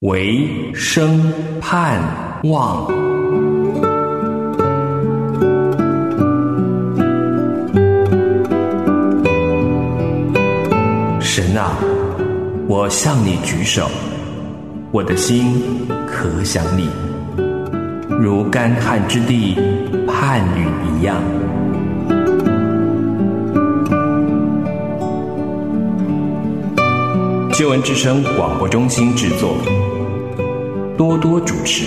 为生盼望。神啊，我向你举手，我的心可想你，如干旱之地盼雨一样。新闻之声广播中心制作。多多主持。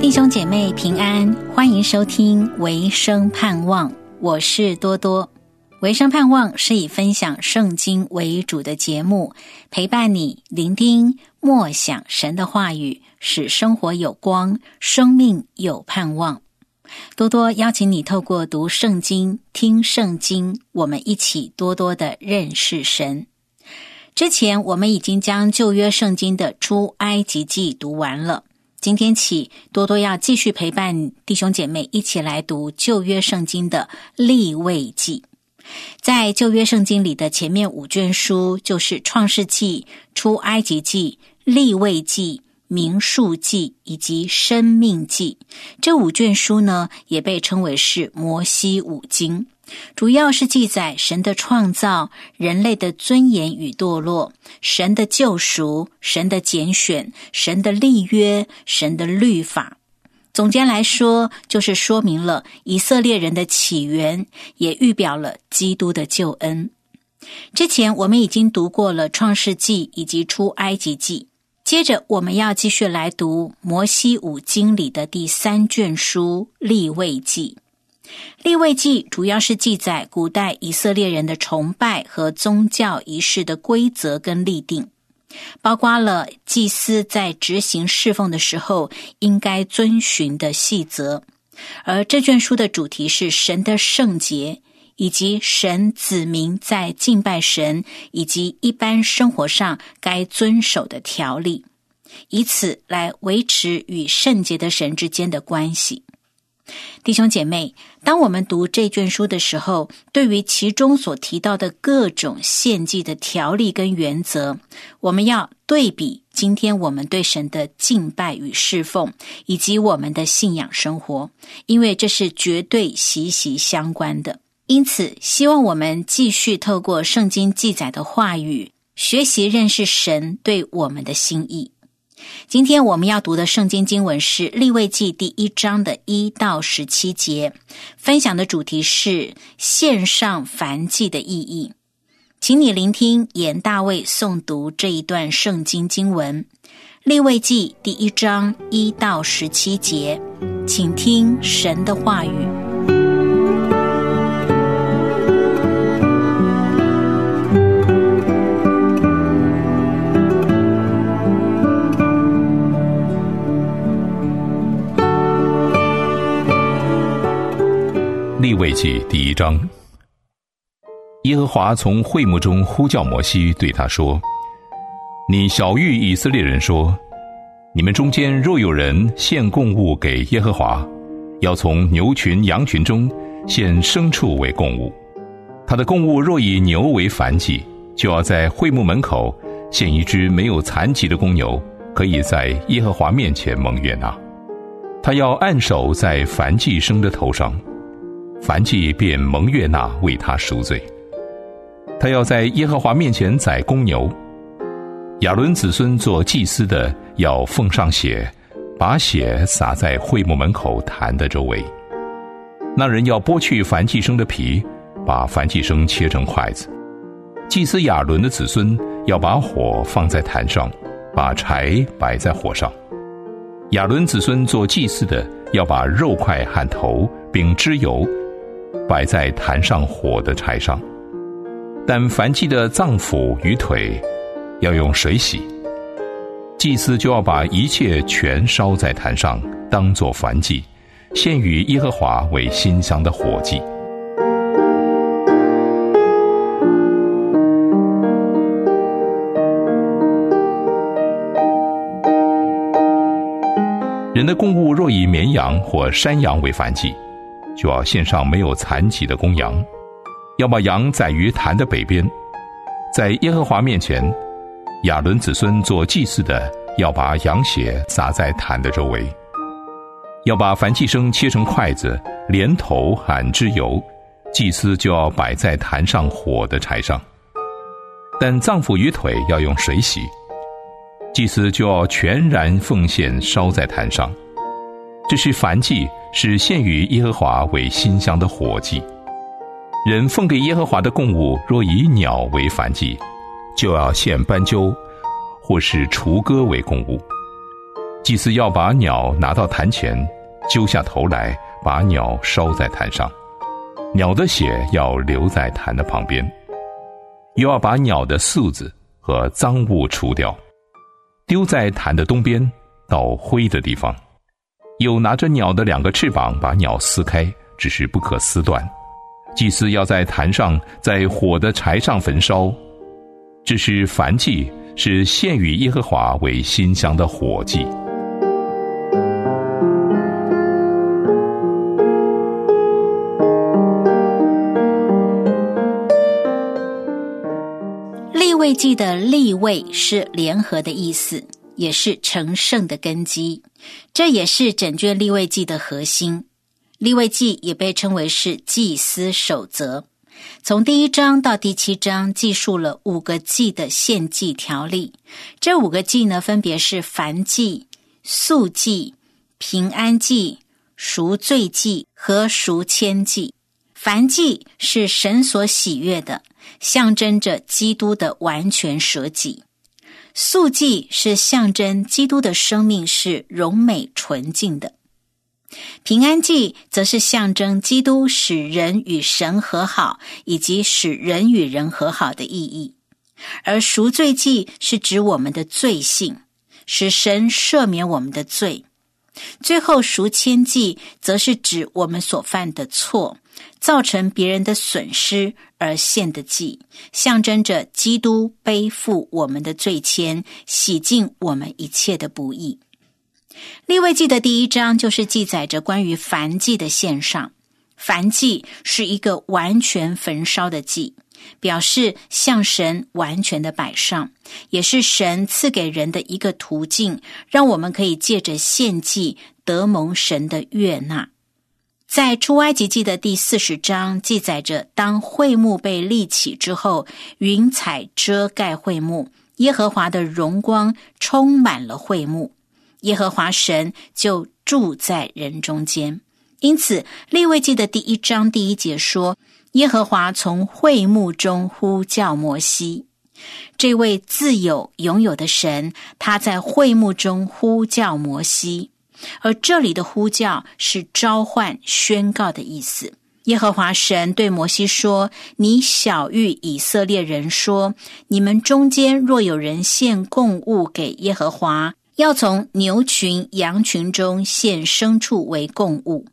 弟兄姐妹平安，欢迎收听《唯生盼望》，我是多多。唯生盼望是以分享圣经为主的节目，陪伴你聆听默想神的话语，使生活有光，生命有盼望。多多邀请你透过读圣经、听圣经，我们一起多多的认识神。之前我们已经将旧约圣经的出埃及记读完了，今天起多多要继续陪伴弟兄姐妹一起来读旧约圣经的立位记。在旧约圣经里的前面五卷书，就是创世纪、出埃及记、立位记、民数记以及生命记。这五卷书呢，也被称为是摩西五经，主要是记载神的创造、人类的尊严与堕落、神的救赎、神的拣选、神的立约、神的律法。总结来说，就是说明了以色列人的起源，也预表了基督的救恩。之前我们已经读过了创世纪以及出埃及记，接着我们要继续来读摩西五经里的第三卷书立位记。立位记主要是记载古代以色列人的崇拜和宗教仪式的规则跟立定。包括了祭司在执行侍奉的时候应该遵循的细则，而这卷书的主题是神的圣洁，以及神子民在敬拜神以及一般生活上该遵守的条例，以此来维持与圣洁的神之间的关系。弟兄姐妹，当我们读这卷书的时候，对于其中所提到的各种献祭的条例跟原则，我们要对比今天我们对神的敬拜与侍奉，以及我们的信仰生活，因为这是绝对息息相关的。因此，希望我们继续透过圣经记载的话语，学习认识神对我们的心意。今天我们要读的圣经经文是《立位记》第一章的一到十七节，分享的主题是线上凡祭的意义。请你聆听严大卫诵读这一段圣经经文，《立位记》第一章一到十七节，请听神的话语。位记第一章，耶和华从会幕中呼叫摩西，对他说：“你小谕以色列人说，你们中间若有人献供物给耶和华，要从牛群、羊群中献牲畜为供物。他的供物若以牛为凡祭，就要在会幕门口献一只没有残疾的公牛，可以在耶和华面前蒙悦纳。他要按手在凡祭生的头上。”凡祭便蒙悦纳为他赎罪。他要在耶和华面前宰公牛。亚伦子孙做祭司的要奉上血，把血洒在会幕门口坛的周围。那人要剥去凡祭生的皮，把凡祭生切成筷子。祭司亚伦的子孙要把火放在坛上，把柴摆在火上。亚伦子孙做祭祀的要把肉块和头并脂油。摆在坛上火的柴上。但凡祭的脏腑与腿，要用水洗。祭司就要把一切全烧在坛上，当作凡祭，献与耶和华为馨香的火祭。人的供物若以绵羊或山羊为凡祭，就要献上没有残疾的公羊，要把羊宰于坛的北边，在耶和华面前，亚伦子孙做祭祀的要把羊血洒在坛的周围，要把燔祭生切成筷子，连头含脂油，祭司就要摆在坛上火的柴上，但脏腑与腿要用水洗。祭司就要全然奉献，烧在坛上。这是燔祭，是献与耶和华为馨香的火祭。人奉给耶和华的供物，若以鸟为燔祭，就要献斑鸠，或是雏鸽为供物。祭司要把鸟拿到坛前，揪下头来，把鸟烧在坛上。鸟的血要留在坛的旁边，又要把鸟的嗉子和脏物除掉。丢在坛的东边，到灰的地方。又拿着鸟的两个翅膀，把鸟撕开，只是不可撕断。祭司要在坛上，在火的柴上焚烧。这是燔祭，是献与耶和华为馨香的火祭。立位祭的立位是联合的意思，也是成圣的根基。这也是整卷立位记的核心。立位记也被称为是祭司守则。从第一章到第七章，记述了五个祭的献祭条例。这五个祭呢，分别是燔祭、素祭、平安祭、赎罪祭和赎愆祭。燔祭是神所喜悦的。象征着基督的完全舍己，素祭是象征基督的生命是荣美纯净的，平安祭则是象征基督使人与神和好以及使人与人和好的意义，而赎罪祭是指我们的罪性，使神赦免我们的罪。最后赎愆祭则是指我们所犯的错。造成别人的损失而献的祭，象征着基督背负我们的罪愆，洗净我们一切的不义。立位记的第一章就是记载着关于燔祭的献上。燔祭是一个完全焚烧的祭，表示向神完全的摆上，也是神赐给人的一个途径，让我们可以借着献祭得蒙神的悦纳。在出埃及记的第四十章记载着，当会幕被立起之后，云彩遮盖会幕，耶和华的荣光充满了会幕，耶和华神就住在人中间。因此，立位记的第一章第一节说，耶和华从会幕中呼叫摩西，这位自有拥有的神，他在会幕中呼叫摩西。而这里的呼叫是召唤、宣告的意思。耶和华神对摩西说：“你小谕以色列人说，你们中间若有人献供物给耶和华，要从牛群、羊群中献牲畜为供物。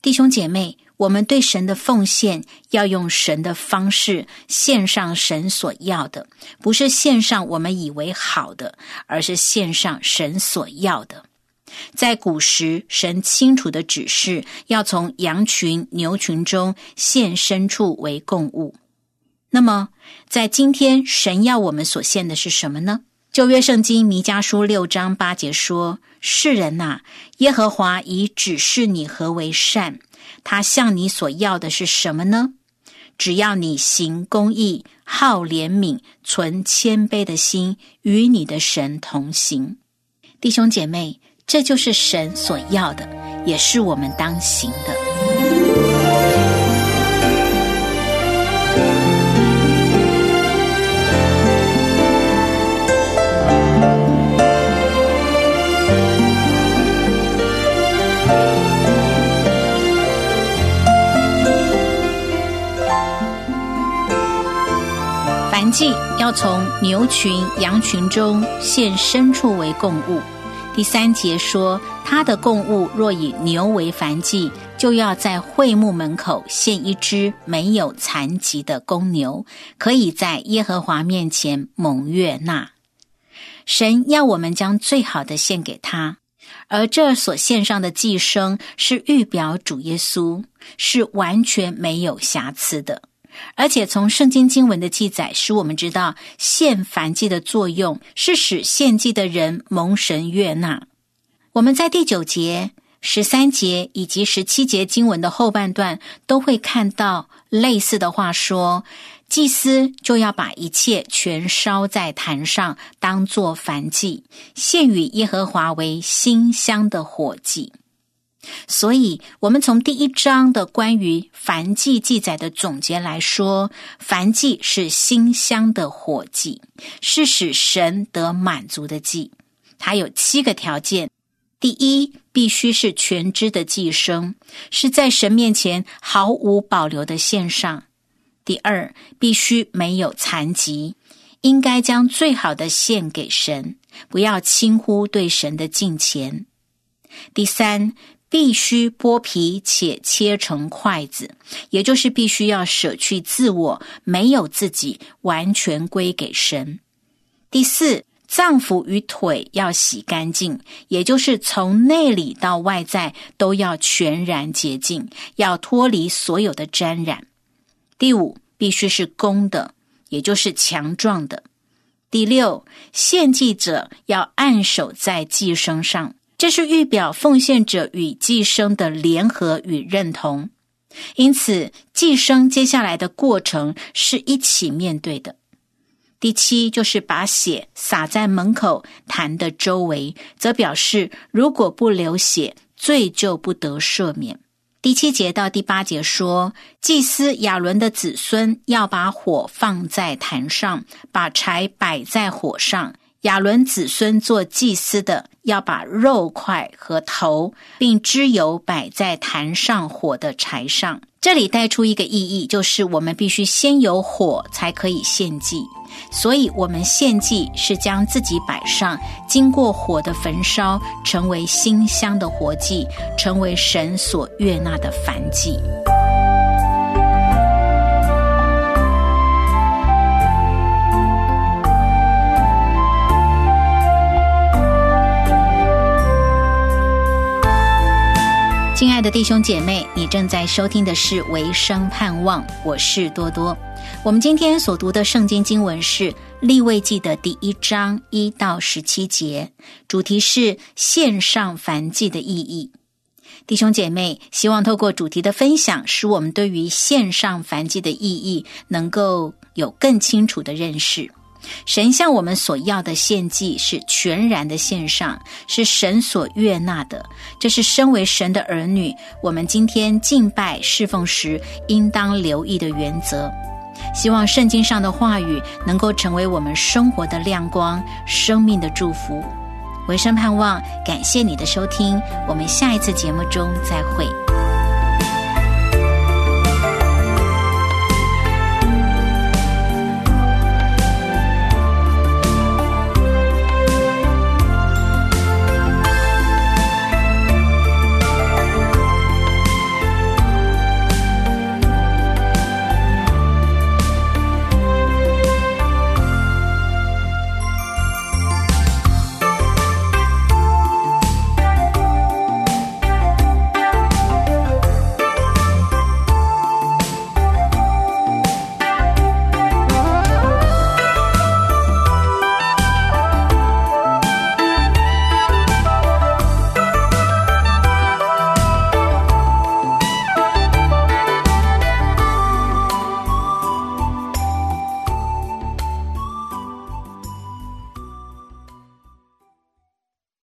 弟兄姐妹，我们对神的奉献要用神的方式献上神所要的，不是献上我们以为好的，而是献上神所要的。”在古时，神清楚的指示要从羊群、牛群中献牲畜为供物。那么，在今天，神要我们所献的是什么呢？旧约圣经弥迦书六章八节说：“世人呐，耶和华已指示你何为善，他向你所要的是什么呢？只要你行公义、好怜悯、存谦卑的心，与你的神同行。”弟兄姐妹。这就是神所要的，也是我们当行的。凡祭要从牛群、羊群中献牲畜为供物。第三节说，他的供物若以牛为燔祭，就要在会幕门口献一只没有残疾的公牛，可以在耶和华面前蒙悦纳。神要我们将最好的献给他，而这所献上的祭牲是预表主耶稣，是完全没有瑕疵的。而且从圣经经文的记载，使我们知道献燔祭的作用是使献祭的人蒙神悦纳。我们在第九节、十三节以及十七节经文的后半段都会看到类似的话说。祭司就要把一切全烧在坛上，当作燔祭，献与耶和华为馨香的火祭。所以，我们从第一章的关于燔祭记载的总结来说，燔祭是馨香的火祭，是使神得满足的祭。它有七个条件：第一，必须是全知的祭生，是在神面前毫无保留的献上。第二，必须没有残疾，应该将最好的献给神，不要轻忽对神的敬虔。第三，必须剥皮且切成筷子，也就是必须要舍去自我，没有自己，完全归给神。第四，脏腑与腿要洗干净，也就是从内里到外在都要全然洁净，要脱离所有的沾染。第五，必须是公的，也就是强壮的。第六，献祭者要按手在祭牲上，这是预表奉献者与寄生的联合与认同。因此，寄生接下来的过程是一起面对的。第七，就是把血洒在门口坛的周围，则表示如果不流血，罪就不得赦免。第七节到第八节说，祭司亚伦的子孙要把火放在坛上，把柴摆在火上。亚伦子孙做祭司的，要把肉块和头，并脂油摆在坛上火的柴上。这里带出一个意义，就是我们必须先有火，才可以献祭。所以，我们献祭是将自己摆上，经过火的焚烧，成为馨香的活祭，成为神所悦纳的燔祭。亲爱的弟兄姐妹，你正在收听的是《唯生盼望》，我是多多。我们今天所读的圣经经文是《立位记》的第一章一到十七节，主题是线上凡祭的意义。弟兄姐妹，希望透过主题的分享，使我们对于线上凡祭的意义能够有更清楚的认识。神向我们所要的献祭是全然的献上，是神所悦纳的。这是身为神的儿女，我们今天敬拜侍奉时应当留意的原则。希望圣经上的话语能够成为我们生活的亮光，生命的祝福。唯生盼望，感谢你的收听，我们下一次节目中再会。